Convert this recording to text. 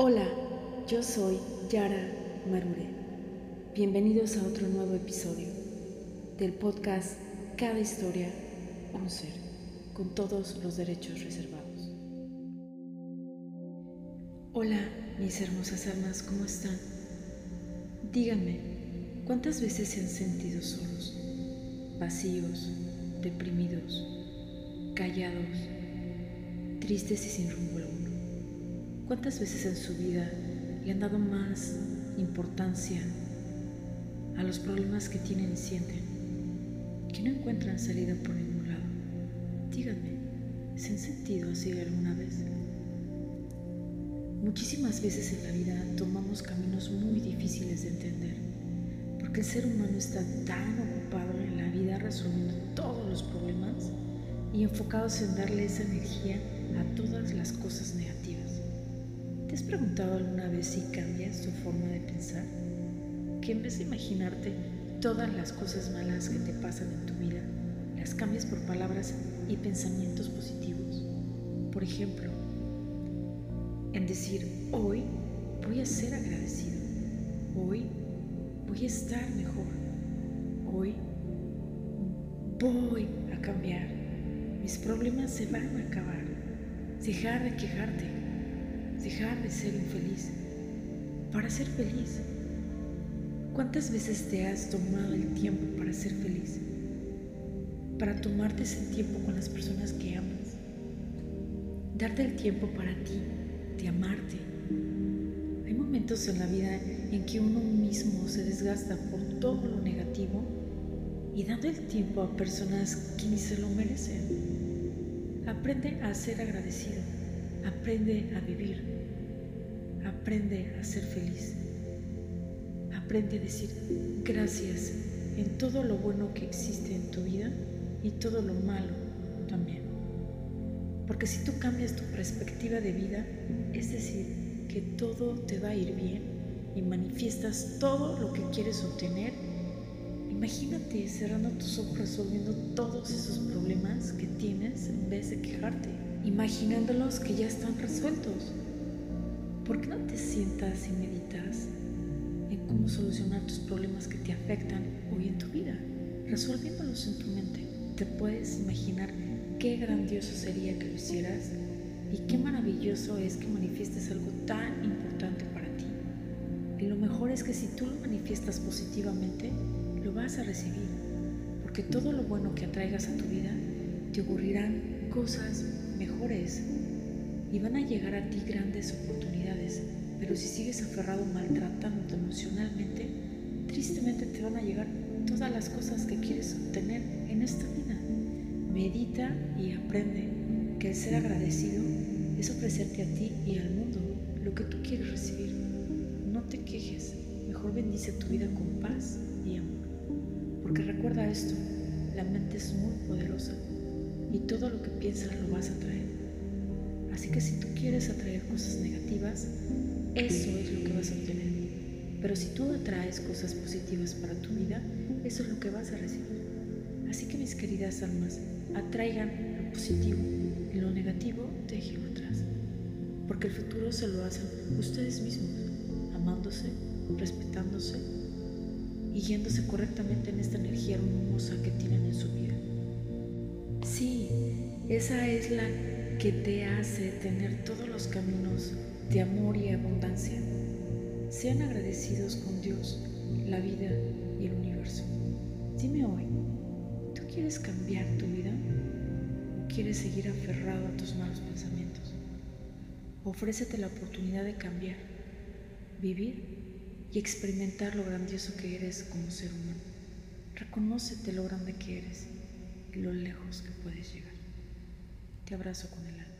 Hola, yo soy Yara Marure. Bienvenidos a otro nuevo episodio del podcast Cada historia, un ser, con todos los derechos reservados. Hola, mis hermosas almas, ¿cómo están? Díganme, ¿cuántas veces se han sentido solos, vacíos, deprimidos, callados, tristes y sin rumbo alguno? ¿Cuántas veces en su vida le han dado más importancia a los problemas que tienen y sienten que no encuentran salida por ningún lado? Díganme, ¿se han sentido así alguna vez? Muchísimas veces en la vida tomamos caminos muy difíciles de entender, porque el ser humano está tan ocupado en la vida resolviendo todos los problemas y enfocados en darle esa energía a todas las cosas negativas. ¿Te has preguntado alguna vez si cambias tu forma de pensar? Que en vez de imaginarte todas las cosas malas que te pasan en tu vida, las cambias por palabras y pensamientos positivos. Por ejemplo, en decir, hoy voy a ser agradecido, hoy voy a estar mejor, hoy voy a cambiar, mis problemas se van a acabar, dejar de quejarte, dejar de ser infeliz para ser feliz. ¿Cuántas veces te has tomado el tiempo para ser feliz? Para tomarte ese tiempo con las personas que amas. Darte el tiempo para ti, de amarte. Hay momentos en la vida en que uno mismo se desgasta por todo lo negativo y dando el tiempo a personas que ni se lo merecen. Aprende a ser agradecido. Aprende a vivir. Aprende a ser feliz. Aprende a decir gracias en todo lo bueno que existe en tu vida y todo lo malo también. Porque si tú cambias tu perspectiva de vida, es decir, que todo te va a ir bien y manifiestas todo lo que quieres obtener, imagínate cerrando tus ojos resolviendo todos esos problemas que tienes en vez de quejarte imaginándolos que ya están resueltos. ¿Por qué no te sientas y meditas en cómo solucionar tus problemas que te afectan hoy en tu vida? Resolviéndolos en tu mente. Te puedes imaginar qué grandioso sería que lo hicieras y qué maravilloso es que manifiestes algo tan importante para ti. Y lo mejor es que si tú lo manifiestas positivamente, lo vas a recibir, porque todo lo bueno que atraigas a tu vida te ocurrirán cosas mejores y van a llegar a ti grandes oportunidades, pero si sigues aferrado maltratándote emocionalmente, tristemente te van a llegar todas las cosas que quieres obtener en esta vida. Medita y aprende que el ser agradecido es ofrecerte a ti y al mundo lo que tú quieres recibir. No te quejes, mejor bendice tu vida con paz y amor. Porque recuerda esto, la mente es muy poderosa y todo lo que piensas lo vas a traer. Así que si tú quieres atraer cosas negativas, eso es lo que vas a obtener. Pero si tú atraes cosas positivas para tu vida, eso es lo que vas a recibir. Así que mis queridas almas, atraigan lo positivo y lo negativo déjenlo atrás. Porque el futuro se lo hacen ustedes mismos, amándose, respetándose y correctamente en esta energía hermosa que tienen en su vida. Sí, esa es la que te hace tener todos los caminos de amor y abundancia. Sean agradecidos con Dios, la vida y el universo. Dime hoy, ¿tú quieres cambiar tu vida o quieres seguir aferrado a tus malos pensamientos? Ofrécete la oportunidad de cambiar, vivir y experimentar lo grandioso que eres como ser humano. Reconócete lo grande que eres y lo lejos que puedes llegar. Te abrazo con el alma.